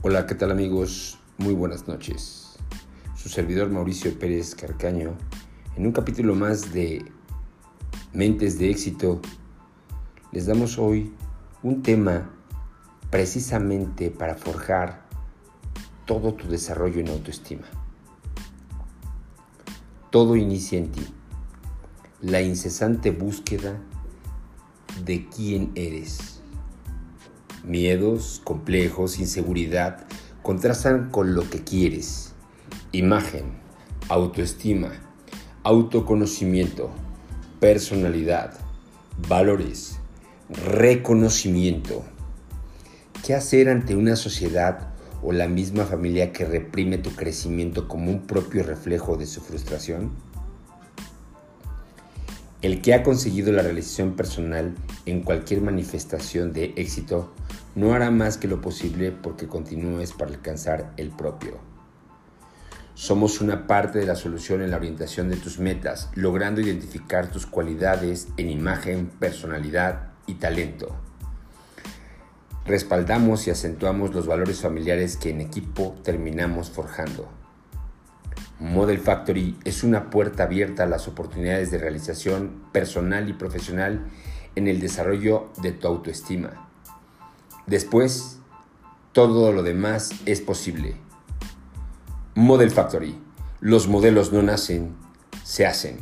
Hola, ¿qué tal amigos? Muy buenas noches. Su servidor Mauricio Pérez Carcaño, en un capítulo más de Mentes de éxito, les damos hoy un tema precisamente para forjar todo tu desarrollo en autoestima. Todo inicia en ti. La incesante búsqueda de quién eres Miedos, complejos, inseguridad contrastan con lo que quieres. Imagen, autoestima, autoconocimiento, personalidad, valores, reconocimiento. ¿Qué hacer ante una sociedad o la misma familia que reprime tu crecimiento como un propio reflejo de su frustración? El que ha conseguido la realización personal en cualquier manifestación de éxito no hará más que lo posible porque continúes para alcanzar el propio. Somos una parte de la solución en la orientación de tus metas, logrando identificar tus cualidades en imagen, personalidad y talento. Respaldamos y acentuamos los valores familiares que en equipo terminamos forjando. Model Factory es una puerta abierta a las oportunidades de realización personal y profesional en el desarrollo de tu autoestima. Después, todo lo demás es posible. Model Factory. Los modelos no nacen, se hacen.